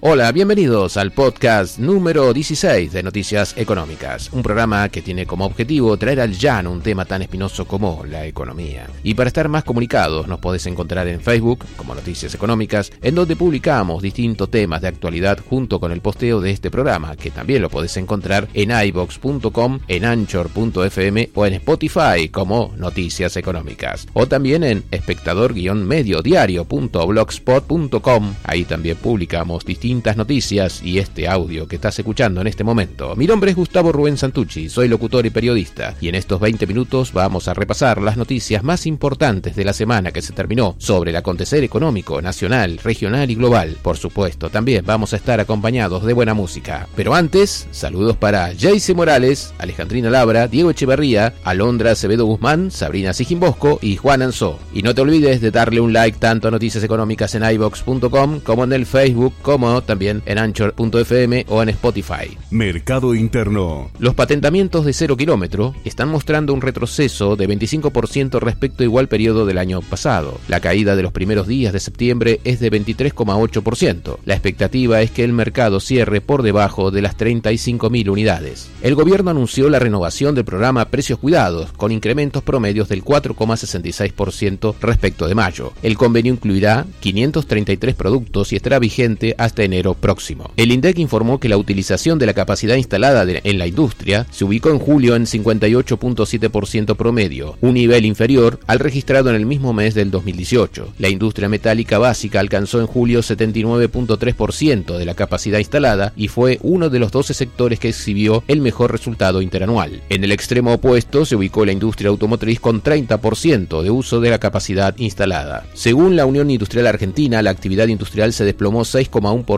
Hola, bienvenidos al podcast número 16 de Noticias Económicas, un programa que tiene como objetivo traer al llano un tema tan espinoso como la economía. Y para estar más comunicados nos podés encontrar en Facebook como Noticias Económicas, en donde publicamos distintos temas de actualidad junto con el posteo de este programa, que también lo podés encontrar en ibox.com, en anchor.fm o en Spotify como Noticias Económicas. O también en espectador-mediodiario.blogspot.com, ahí también publicamos distintos noticias y este audio que estás escuchando en este momento. Mi nombre es Gustavo Rubén Santucci, soy locutor y periodista, y en estos 20 minutos vamos a repasar las noticias más importantes de la semana que se terminó sobre el acontecer económico, nacional, regional y global. Por supuesto, también vamos a estar acompañados de buena música. Pero antes, saludos para Jayce Morales, Alejandrina Labra, Diego Echeverría, Alondra Acevedo Guzmán, Sabrina Sijimbosco y Juan Anzó. Y no te olvides de darle un like tanto a Noticias Económicas en ibox.com como en el Facebook como también en Anchor.fm o en Spotify. Mercado Interno. Los patentamientos de cero kilómetro están mostrando un retroceso de 25% respecto a igual periodo del año pasado. La caída de los primeros días de septiembre es de 23,8%. La expectativa es que el mercado cierre por debajo de las 35.000 unidades. El gobierno anunció la renovación del programa Precios Cuidados, con incrementos promedios del 4,66% respecto de mayo. El convenio incluirá 533 productos y estará vigente hasta próximo. El INDEC informó que la utilización de la capacidad instalada en la industria se ubicó en julio en 58.7% promedio, un nivel inferior al registrado en el mismo mes del 2018. La industria metálica básica alcanzó en julio 79.3% de la capacidad instalada y fue uno de los 12 sectores que exhibió el mejor resultado interanual. En el extremo opuesto se ubicó la industria automotriz con 30% de uso de la capacidad instalada. Según la Unión Industrial Argentina, la actividad industrial se desplomó 6,1%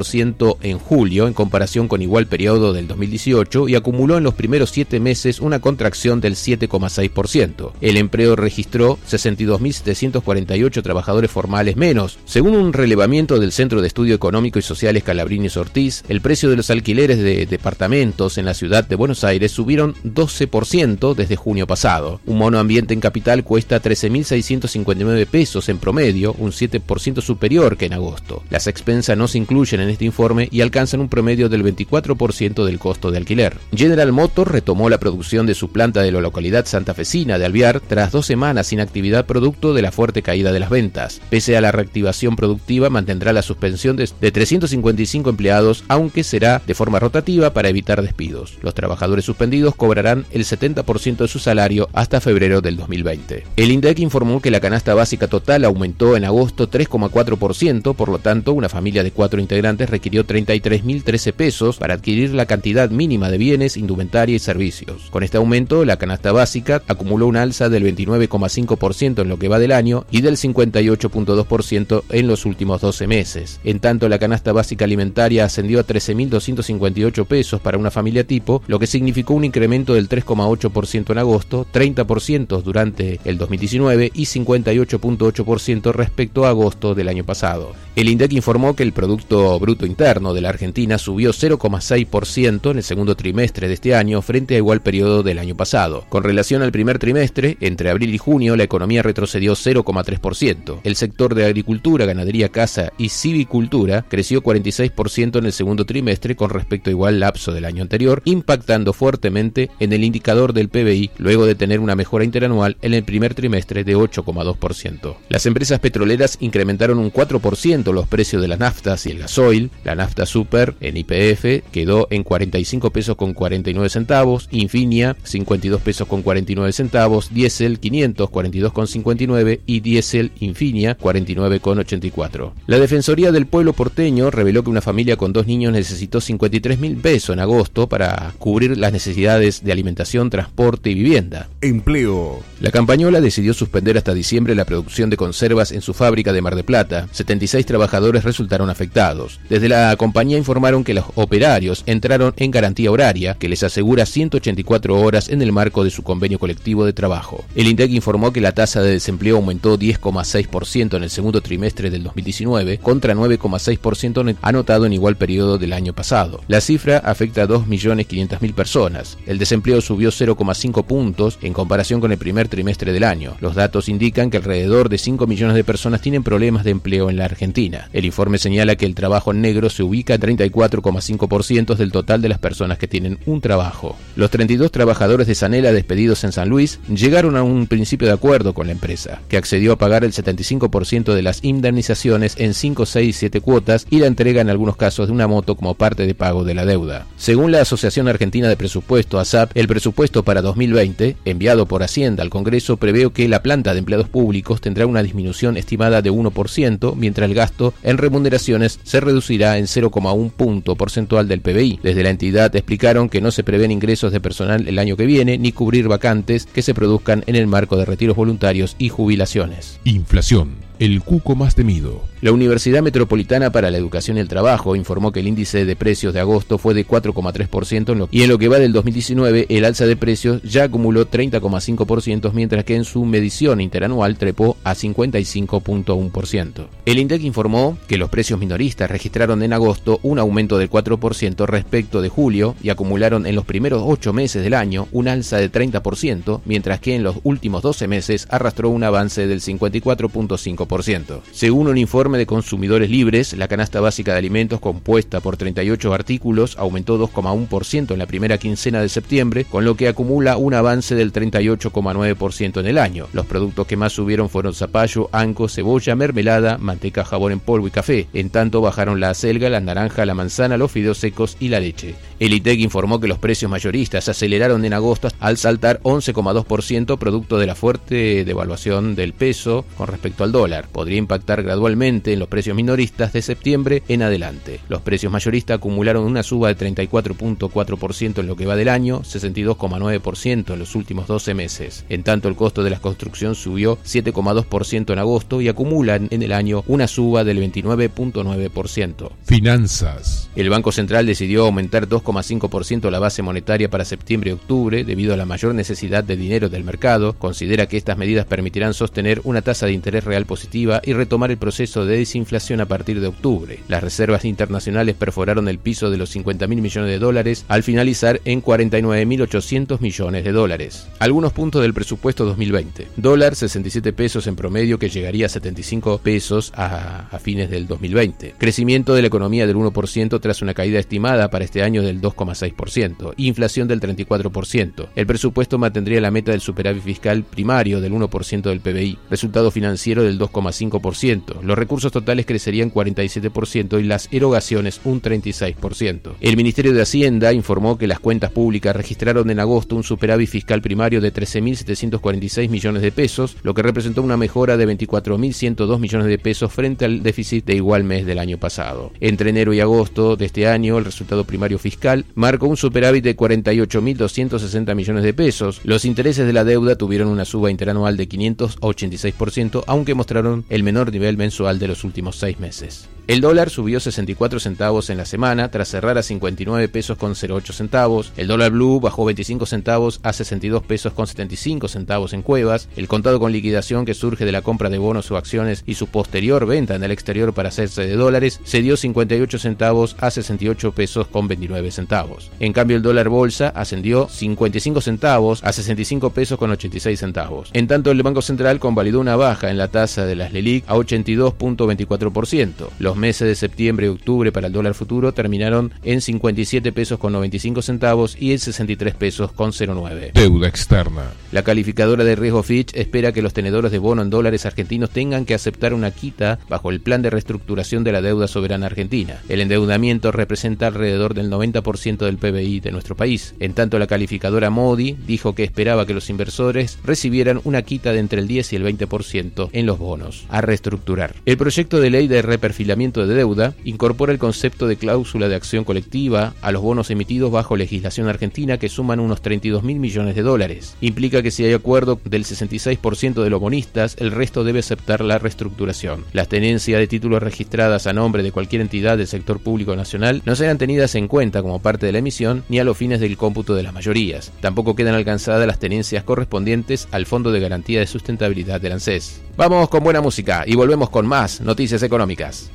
en julio en comparación con igual periodo del 2018 y acumuló en los primeros siete meses una contracción del 7,6%. El empleo registró 62.748 trabajadores formales menos. Según un relevamiento del Centro de Estudio Económico y Social Escalabrini Ortiz, el precio de los alquileres de departamentos en la ciudad de Buenos Aires subieron 12% desde junio pasado. Un mono ambiente en capital cuesta 13.659 pesos en promedio, un 7% superior que en agosto. Las expensas no se incluyen en este informe y alcanzan un promedio del 24% del costo de alquiler. General Motors retomó la producción de su planta de la localidad santafesina de Alviar tras dos semanas sin actividad producto de la fuerte caída de las ventas. Pese a la reactivación productiva, mantendrá la suspensión de, 355 empleados, aunque será de forma rotativa para evitar despidos. Los trabajadores suspendidos cobrarán el 70% de su salario hasta febrero del 2020. El INDEC informó que la canasta básica total aumentó en agosto 3,4%, por lo tanto, una familia de cuatro integrantes requirió 33.013 pesos para adquirir la cantidad mínima de bienes, indumentaria y servicios. Con este aumento, la canasta básica acumuló un alza del 29,5% en lo que va del año y del 58,2% en los últimos 12 meses. En tanto, la canasta básica alimentaria ascendió a 13.258 pesos para una familia tipo, lo que significó un incremento del 3,8% en agosto, 30% durante el 2019 y 58,8% respecto a agosto del año pasado. El INDEC informó que el Producto Bruto Interno de la Argentina subió 0,6% en el segundo trimestre de este año frente a igual periodo del año pasado. Con relación al primer trimestre, entre abril y junio, la economía retrocedió 0,3%. El sector de agricultura, ganadería, caza y civicultura creció 46% en el segundo trimestre con respecto a igual lapso del año anterior, impactando fuertemente en el indicador del PBI luego de tener una mejora interanual en el primer trimestre de 8,2%. Las empresas petroleras incrementaron un 4% los precios de las naftas y el gasoil. La nafta super en IPF quedó en 45 pesos con 49 centavos, Infinia 52 pesos con 49 centavos, diésel 542 con 59 y diésel Infinia 49 con 84. La Defensoría del Pueblo porteño reveló que una familia con dos niños necesitó 53 mil pesos en agosto para cubrir las necesidades de alimentación, transporte y vivienda. Empleo. La campañola decidió suspender hasta diciembre la producción de conservas en su fábrica de Mar de Plata. 76 trabajadores resultaron afectados. Desde la compañía informaron que los operarios entraron en garantía horaria, que les asegura 184 horas en el marco de su convenio colectivo de trabajo. El INDEC informó que la tasa de desempleo aumentó 10,6% en el segundo trimestre del 2019 contra 9,6% anotado en igual periodo del año pasado. La cifra afecta a 2.500.000 personas. El desempleo subió 0,5 puntos en comparación con el primer trimestre del año. Los datos indican que alrededor de 5 millones de personas tienen problemas de empleo en la Argentina. El informe señala que el trabajo negro se ubica en 34,5% del total de las personas que tienen un trabajo. Los 32 trabajadores de Sanela despedidos en San Luis llegaron a un principio de acuerdo con la empresa, que accedió a pagar el 75% de las indemnizaciones en 5, 6 y 7 cuotas y la entrega en algunos casos de una moto como parte de pago de la deuda. Según la Asociación Argentina de Presupuesto, ASAP, el presupuesto para 2020, enviado por Hacienda al Congreso, prevé que la planta de empleados públicos tendrá una disminución estimada de 1%, mientras el gasto en remuneraciones se reducirá en 0,1 punto porcentual del PBI. Desde la entidad explicaron que no se prevén ingresos de personal el año que viene ni cubrir vacantes que se produzcan en el marco de retiros voluntarios y jubilaciones. Inflación el cuco más temido. La Universidad Metropolitana para la Educación y el Trabajo informó que el índice de precios de agosto fue de 4,3% y en lo que va del 2019 el alza de precios ya acumuló 30,5% mientras que en su medición interanual trepó a 55,1%. El INDEC informó que los precios minoristas registraron en agosto un aumento del 4% respecto de julio y acumularon en los primeros 8 meses del año un alza de 30%, mientras que en los últimos 12 meses arrastró un avance del 54,5%. Según un informe de Consumidores Libres, la canasta básica de alimentos compuesta por 38 artículos aumentó 2,1% en la primera quincena de septiembre, con lo que acumula un avance del 38,9% en el año. Los productos que más subieron fueron zapallo, anco, cebolla, mermelada, manteca, jabón en polvo y café. En tanto bajaron la acelga, la naranja, la manzana, los fideos secos y la leche. El ITEC informó que los precios mayoristas aceleraron en agosto al saltar 11,2% producto de la fuerte devaluación del peso con respecto al dólar podría impactar gradualmente en los precios minoristas de septiembre en adelante. Los precios mayoristas acumularon una suba de 34.4% en lo que va del año, 62,9% en los últimos 12 meses. En tanto, el costo de la construcción subió 7,2% en agosto y acumulan en el año una suba del 29.9%. Finanzas. El Banco Central decidió aumentar 2,5% la base monetaria para septiembre y octubre debido a la mayor necesidad de dinero del mercado. Considera que estas medidas permitirán sostener una tasa de interés real positiva y retomar el proceso de desinflación a partir de octubre. Las reservas internacionales perforaron el piso de los 50 mil millones de dólares al finalizar en 49.800 millones de dólares. Algunos puntos del presupuesto 2020. Dólar 67 pesos en promedio que llegaría a 75 pesos a, fines del 2020. Crecimiento de la economía del 1% tras una caída estimada para este año del 2,6%. Inflación del 34%. El presupuesto mantendría la meta del superávit fiscal primario del 1% del PBI. Resultado financiero del 2,6%. Los recursos totales crecerían 47% y las erogaciones un 36%. El Ministerio de Hacienda informó que las cuentas públicas registraron en agosto un superávit fiscal primario de 13.746 millones de pesos, lo que representó una mejora de 24.102 millones de pesos frente al déficit de igual mes del año pasado. Entre enero y agosto de este año, el resultado primario fiscal marcó un superávit de 48.260 millones de pesos. Los intereses de la deuda tuvieron una suba interanual de 586%, aunque mostraron el menor nivel mensual de los últimos seis meses. El dólar subió 64 centavos en la semana tras cerrar a 59 pesos con 08 centavos. El dólar blue bajó 25 centavos a 62 pesos con 75 centavos en Cuevas. El contado con liquidación que surge de la compra de bonos o acciones y su posterior venta en el exterior para hacerse de dólares se dio 58 centavos a 68 pesos con 29 centavos. En cambio el dólar bolsa ascendió 55 centavos a 65 pesos con 86 centavos. En tanto el Banco Central convalidó una baja en la tasa de las LELIC a 82.24%. Los meses de septiembre y octubre para el dólar futuro terminaron en 57 pesos con 95 centavos y en 63 pesos con 09. Deuda externa. La calificadora de riesgo Fitch espera que los tenedores de bono en dólares argentinos tengan que aceptar una quita bajo el plan de reestructuración de la deuda soberana argentina. El endeudamiento representa alrededor del 90% del PBI de nuestro país. En tanto, la calificadora Modi dijo que esperaba que los inversores recibieran una quita de entre el 10 y el 20% en los bonos a reestructurar. El proyecto de ley de reperfilamiento de deuda, incorpora el concepto de cláusula de acción colectiva a los bonos emitidos bajo legislación argentina que suman unos 32 mil millones de dólares. Implica que si hay acuerdo del 66% de los bonistas, el resto debe aceptar la reestructuración. Las tenencias de títulos registradas a nombre de cualquier entidad del sector público nacional no serán tenidas en cuenta como parte de la emisión ni a los fines del cómputo de las mayorías. Tampoco quedan alcanzadas las tenencias correspondientes al Fondo de Garantía de Sustentabilidad del ANSES. Vamos con buena música y volvemos con más noticias económicas.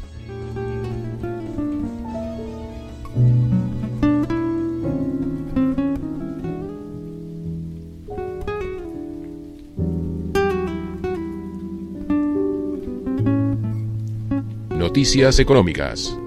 Noticias económicas.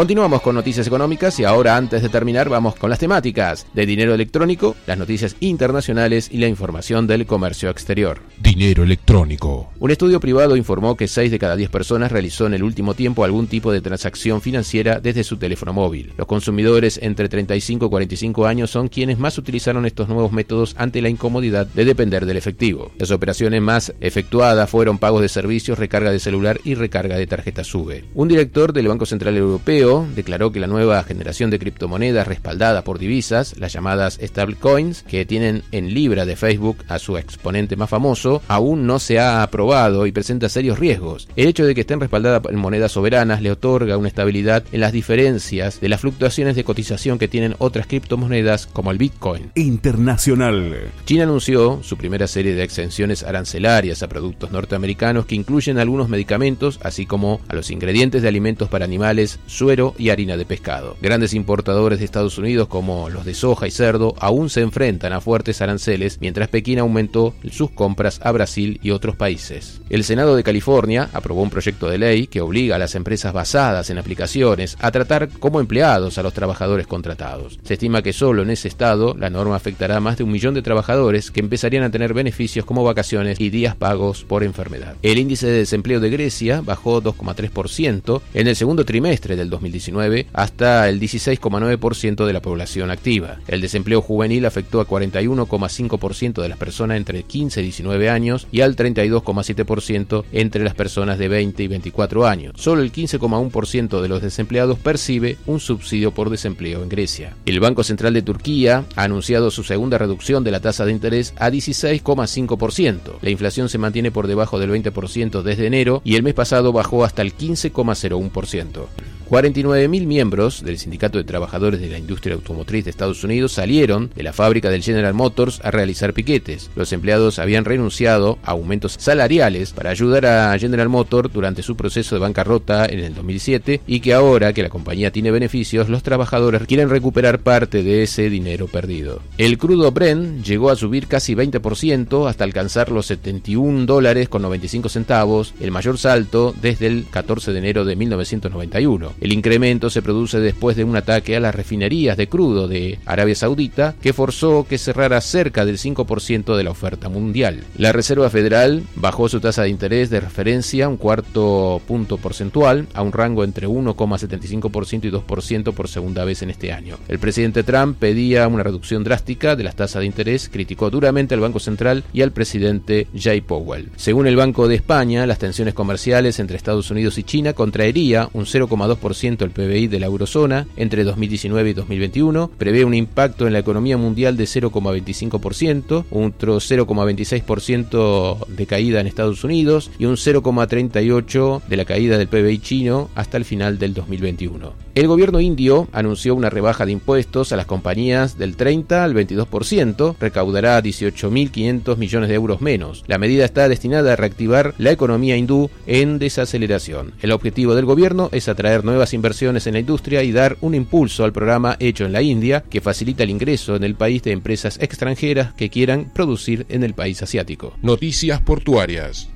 Continuamos con noticias económicas y ahora antes de terminar vamos con las temáticas de dinero electrónico, las noticias internacionales y la información del comercio exterior. Electrónico. Un estudio privado informó que 6 de cada 10 personas realizó en el último tiempo algún tipo de transacción financiera desde su teléfono móvil. Los consumidores entre 35 y 45 años son quienes más utilizaron estos nuevos métodos ante la incomodidad de depender del efectivo. Las operaciones más efectuadas fueron pagos de servicios, recarga de celular y recarga de tarjeta SUBE. Un director del Banco Central Europeo declaró que la nueva generación de criptomonedas respaldada por divisas, las llamadas stablecoins, que tienen en libra de Facebook a su exponente más famoso, aún no se ha aprobado y presenta serios riesgos. El hecho de que estén respaldadas en monedas soberanas le otorga una estabilidad en las diferencias de las fluctuaciones de cotización que tienen otras criptomonedas como el Bitcoin. Internacional. China anunció su primera serie de exenciones arancelarias a productos norteamericanos que incluyen algunos medicamentos, así como a los ingredientes de alimentos para animales, suero y harina de pescado. Grandes importadores de Estados Unidos como los de soja y cerdo aún se enfrentan a fuertes aranceles mientras Pekín aumentó sus compras a Brasil y otros países. El Senado de California aprobó un proyecto de ley que obliga a las empresas basadas en aplicaciones a tratar como empleados a los trabajadores contratados. Se estima que solo en ese estado la norma afectará a más de un millón de trabajadores que empezarían a tener beneficios como vacaciones y días pagos por enfermedad. El índice de desempleo de Grecia bajó 2,3% en el segundo trimestre del 2019 hasta el 16,9% de la población activa. El desempleo juvenil afectó a 41,5% de las personas entre 15 y 19 años y al 32,7% entre las personas de 20 y 24 años. Solo el 15,1% de los desempleados percibe un subsidio por desempleo en Grecia. El Banco Central de Turquía ha anunciado su segunda reducción de la tasa de interés a 16,5%. La inflación se mantiene por debajo del 20% desde enero y el mes pasado bajó hasta el 15,01%. 49.000 miembros del Sindicato de Trabajadores de la Industria Automotriz de Estados Unidos salieron de la fábrica del General Motors a realizar piquetes. Los empleados habían renunciado aumentos salariales para ayudar a General Motors durante su proceso de bancarrota en el 2007 y que ahora que la compañía tiene beneficios, los trabajadores quieren recuperar parte de ese dinero perdido. El crudo Brent llegó a subir casi 20% hasta alcanzar los 71 dólares con 95 centavos, el mayor salto desde el 14 de enero de 1991. El incremento se produce después de un ataque a las refinerías de crudo de Arabia Saudita que forzó que cerrara cerca del 5% de la oferta mundial. La Reserva Federal bajó su tasa de interés de referencia un cuarto punto porcentual a un rango entre 1,75% y 2% por segunda vez en este año. El presidente Trump pedía una reducción drástica de las tasas de interés, criticó duramente al Banco Central y al presidente Jay Powell. Según el Banco de España, las tensiones comerciales entre Estados Unidos y China contraería un 0,2% el PBI de la eurozona entre 2019 y 2021, prevé un impacto en la economía mundial de 0,25%, otro 0,26% de caída en Estados Unidos y un 0,38% de la caída del PBI chino hasta el final del 2021. El gobierno indio anunció una rebaja de impuestos a las compañías del 30 al 22%, recaudará 18.500 millones de euros menos. La medida está destinada a reactivar la economía hindú en desaceleración. El objetivo del gobierno es atraer nuevas inversiones en la industria y dar un impulso al programa hecho en la India que facilita el ingreso en el país de empresas extranjeras que quieran producir en el país asiático. Noticias portuarias.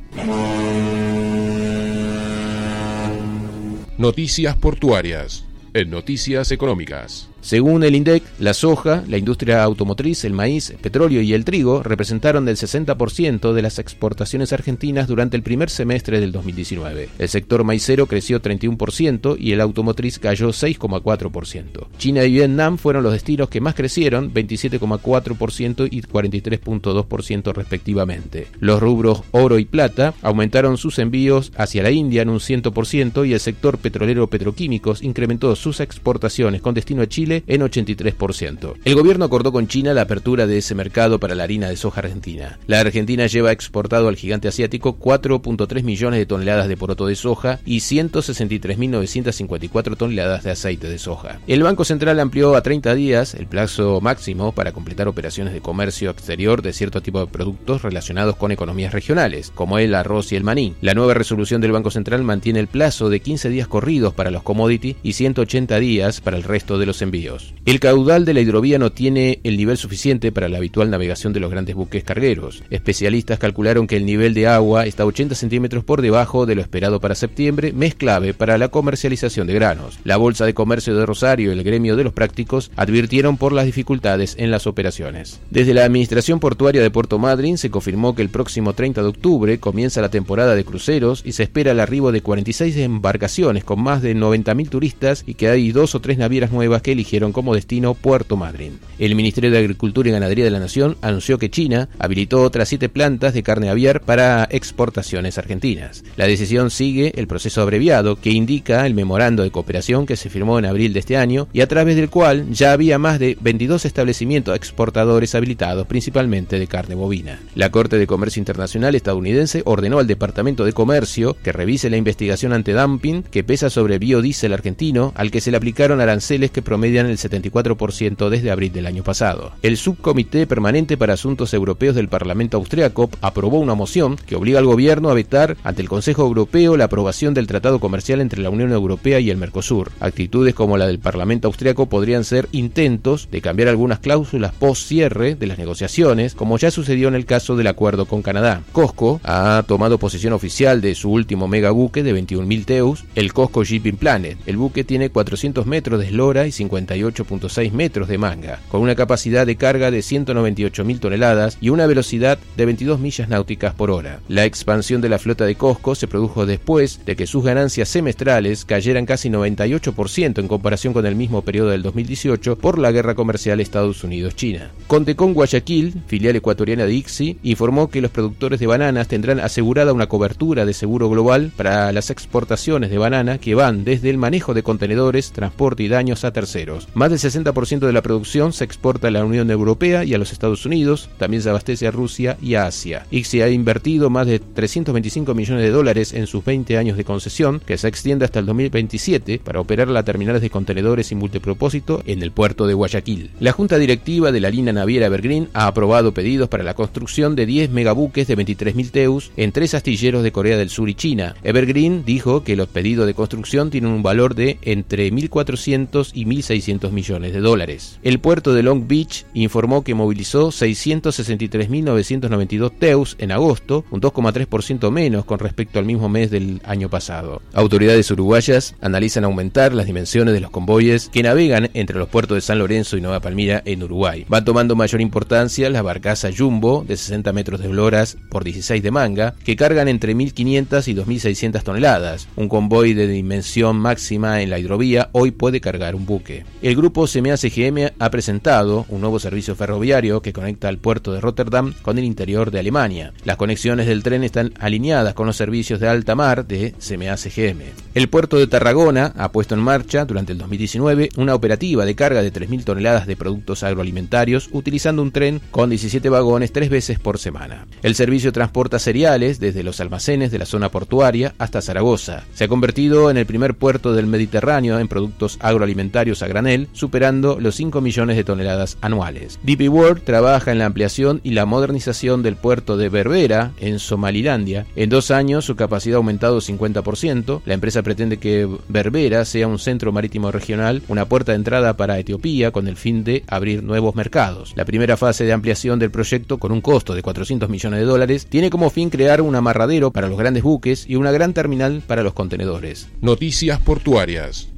Noticias portuarias en Noticias Económicas. Según el INDEC, la soja, la industria automotriz, el maíz, el petróleo y el trigo representaron del 60% de las exportaciones argentinas durante el primer semestre del 2019. El sector maicero creció 31% y el automotriz cayó 6,4%. China y Vietnam fueron los destinos que más crecieron, 27,4% y 43,2% respectivamente. Los rubros oro y plata aumentaron sus envíos hacia la India en un 100% y el sector petrolero petroquímicos incrementó sus exportaciones con destino a Chile en 83%. El gobierno acordó con China la apertura de ese mercado para la harina de soja argentina. La Argentina lleva exportado al gigante asiático 4.3 millones de toneladas de poroto de soja y 163.954 toneladas de aceite de soja. El Banco Central amplió a 30 días el plazo máximo para completar operaciones de comercio exterior de cierto tipo de productos relacionados con economías regionales, como el arroz y el maní. La nueva resolución del Banco Central mantiene el plazo de 15 días corridos para los commodities y 180 días para el resto de los envíos el caudal de la hidrovía no tiene el nivel suficiente para la habitual navegación de los grandes buques cargueros. Especialistas calcularon que el nivel de agua está 80 centímetros por debajo de lo esperado para septiembre, mes clave para la comercialización de granos. La Bolsa de Comercio de Rosario y el gremio de los prácticos advirtieron por las dificultades en las operaciones. Desde la Administración Portuaria de Puerto Madryn se confirmó que el próximo 30 de octubre comienza la temporada de cruceros y se espera el arribo de 46 embarcaciones con más de 90.000 turistas y que hay dos o tres navieras nuevas que eligieron como destino Puerto Madryn. El Ministerio de Agricultura y Ganadería de la Nación anunció que China habilitó otras siete plantas de carne aviar para exportaciones argentinas. La decisión sigue el proceso abreviado que indica el memorando de cooperación que se firmó en abril de este año y a través del cual ya había más de 22 establecimientos exportadores habilitados principalmente de carne bovina. La Corte de Comercio Internacional estadounidense ordenó al Departamento de Comercio que revise la investigación ante dumping que pesa sobre biodiesel argentino al que se le aplicaron aranceles que promedian el 74% desde abril del año pasado. El Subcomité Permanente para Asuntos Europeos del Parlamento Austriaco aprobó una moción que obliga al gobierno a vetar ante el Consejo Europeo la aprobación del Tratado Comercial entre la Unión Europea y el Mercosur. Actitudes como la del Parlamento Austriaco podrían ser intentos de cambiar algunas cláusulas post-cierre de las negociaciones, como ya sucedió en el caso del acuerdo con Canadá. Costco ha tomado posesión oficial de su último megabuque de 21.000 teus, el Costco Shipping Planet. El buque tiene 400 metros de eslora y 50 8.6 metros de manga, con una capacidad de carga de 198.000 toneladas y una velocidad de 22 millas náuticas por hora. La expansión de la flota de Costco se produjo después de que sus ganancias semestrales cayeran casi 98% en comparación con el mismo periodo del 2018 por la guerra comercial Estados Unidos-China. Contecon Guayaquil, filial ecuatoriana de ICSI, informó que los productores de bananas tendrán asegurada una cobertura de seguro global para las exportaciones de banana que van desde el manejo de contenedores, transporte y daños a terceros. Más del 60% de la producción se exporta a la Unión Europea y a los Estados Unidos, también se abastece a Rusia y a Asia. ICSI ha invertido más de 325 millones de dólares en sus 20 años de concesión, que se extiende hasta el 2027, para operar las terminales de contenedores y multipropósito en el puerto de Guayaquil. La Junta Directiva de la línea naviera Evergreen ha aprobado pedidos para la construcción de 10 megabuques de 23.000 teus en tres astilleros de Corea del Sur y China. Evergreen dijo que los pedidos de construcción tienen un valor de entre 1.400 y 1.600 millones de dólares. El puerto de Long Beach informó que movilizó 663.992 TEUs en agosto, un 2,3% menos con respecto al mismo mes del año pasado. Autoridades uruguayas analizan aumentar las dimensiones de los convoyes que navegan entre los puertos de San Lorenzo y Nueva Palmira en Uruguay. Va tomando mayor importancia la barcaza Jumbo de 60 metros de bloras por 16 de manga, que cargan entre 1.500 y 2.600 toneladas. Un convoy de dimensión máxima en la hidrovía hoy puede cargar un buque. El grupo CMA CGM ha presentado un nuevo servicio ferroviario que conecta al puerto de Rotterdam con el interior de Alemania. Las conexiones del tren están alineadas con los servicios de alta mar de CMA CGM. El puerto de Tarragona ha puesto en marcha durante el 2019 una operativa de carga de 3.000 toneladas de productos agroalimentarios utilizando un tren con 17 vagones tres veces por semana. El servicio transporta cereales desde los almacenes de la zona portuaria hasta Zaragoza. Se ha convertido en el primer puerto del Mediterráneo en productos agroalimentarios a gran superando los 5 millones de toneladas anuales. DP World trabaja en la ampliación y la modernización del puerto de Berbera, en Somalilandia. En dos años su capacidad ha aumentado 50%. La empresa pretende que Berbera sea un centro marítimo regional, una puerta de entrada para Etiopía con el fin de abrir nuevos mercados. La primera fase de ampliación del proyecto, con un costo de 400 millones de dólares, tiene como fin crear un amarradero para los grandes buques y una gran terminal para los contenedores. Noticias portuarias.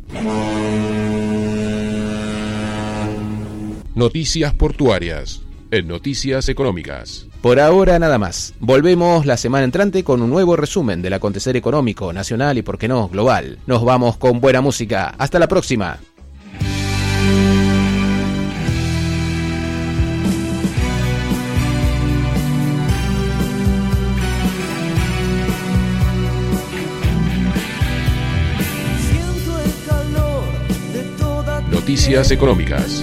Noticias portuarias. En Noticias Económicas. Por ahora nada más. Volvemos la semana entrante con un nuevo resumen del acontecer económico, nacional y, por qué no, global. Nos vamos con buena música. Hasta la próxima. Noticias Económicas.